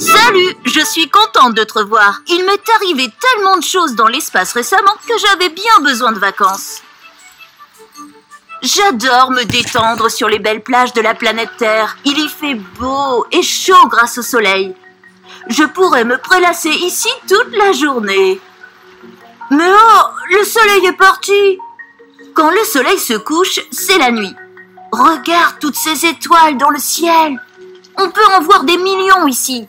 je suis contente de te revoir. Il m'est arrivé tellement de choses dans l'espace récemment que j'avais bien besoin de vacances. J'adore me détendre sur les belles plages de la planète Terre. Il y fait beau et chaud grâce au soleil. Je pourrais me prélasser ici toute la journée. Mais oh, le soleil est parti. Quand le soleil se couche, c'est la nuit. Regarde toutes ces étoiles dans le ciel. On peut en voir des millions ici.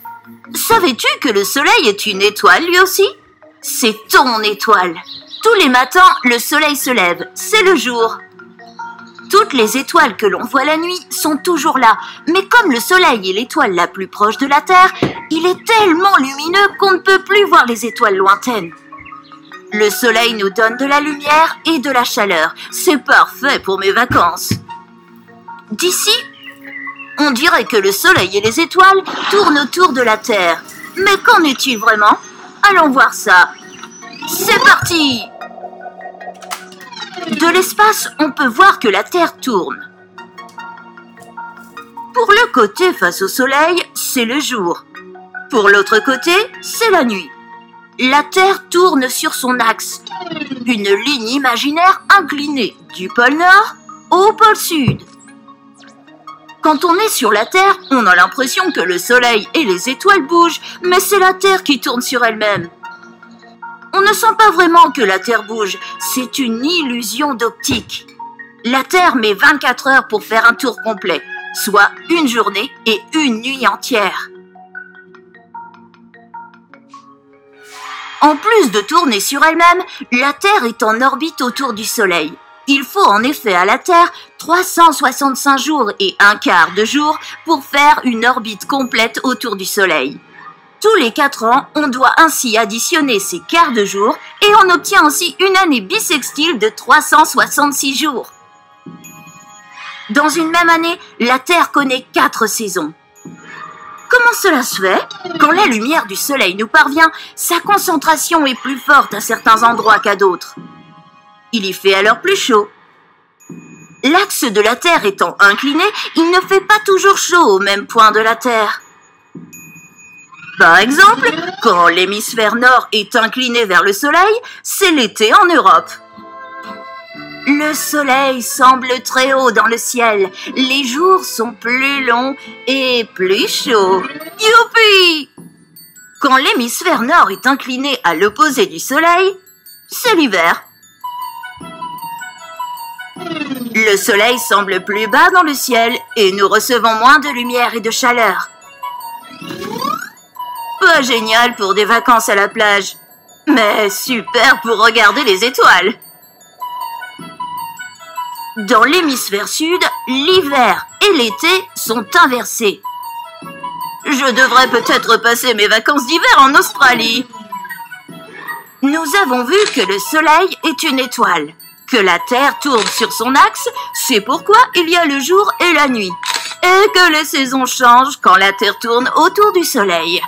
Savais-tu que le soleil est une étoile lui aussi? C'est ton étoile. Tous les matins, le soleil se lève. C'est le jour. Toutes les étoiles que l'on voit la nuit sont toujours là, mais comme le Soleil est l'étoile la plus proche de la Terre, il est tellement lumineux qu'on ne peut plus voir les étoiles lointaines. Le Soleil nous donne de la lumière et de la chaleur. C'est parfait pour mes vacances. D'ici, on dirait que le Soleil et les étoiles tournent autour de la Terre. Mais qu'en est-il vraiment? Allons voir ça. C'est parti de l'espace, on peut voir que la Terre tourne. Pour le côté face au Soleil, c'est le jour. Pour l'autre côté, c'est la nuit. La Terre tourne sur son axe, une ligne imaginaire inclinée du pôle Nord au pôle Sud. Quand on est sur la Terre, on a l'impression que le Soleil et les étoiles bougent, mais c'est la Terre qui tourne sur elle-même. On ne sent pas vraiment que la Terre bouge, c'est une illusion d'optique. La Terre met 24 heures pour faire un tour complet, soit une journée et une nuit entière. En plus de tourner sur elle-même, la Terre est en orbite autour du Soleil. Il faut en effet à la Terre 365 jours et un quart de jour pour faire une orbite complète autour du Soleil. Tous les 4 ans, on doit ainsi additionner ces quarts de jour et on obtient ainsi une année bissextile de 366 jours. Dans une même année, la Terre connaît 4 saisons. Comment cela se fait? Quand la lumière du Soleil nous parvient, sa concentration est plus forte à certains endroits qu'à d'autres. Il y fait alors plus chaud. L'axe de la Terre étant incliné, il ne fait pas toujours chaud au même point de la Terre. Par exemple, quand l'hémisphère nord est incliné vers le soleil, c'est l'été en Europe. Le soleil semble très haut dans le ciel, les jours sont plus longs et plus chauds. Youpi Quand l'hémisphère nord est incliné à l'opposé du soleil, c'est l'hiver. Le soleil semble plus bas dans le ciel et nous recevons moins de lumière et de chaleur. Pas génial pour des vacances à la plage, mais super pour regarder les étoiles. Dans l'hémisphère sud, l'hiver et l'été sont inversés. Je devrais peut-être passer mes vacances d'hiver en Australie. Nous avons vu que le Soleil est une étoile, que la Terre tourne sur son axe, c'est pourquoi il y a le jour et la nuit, et que les saisons changent quand la Terre tourne autour du Soleil.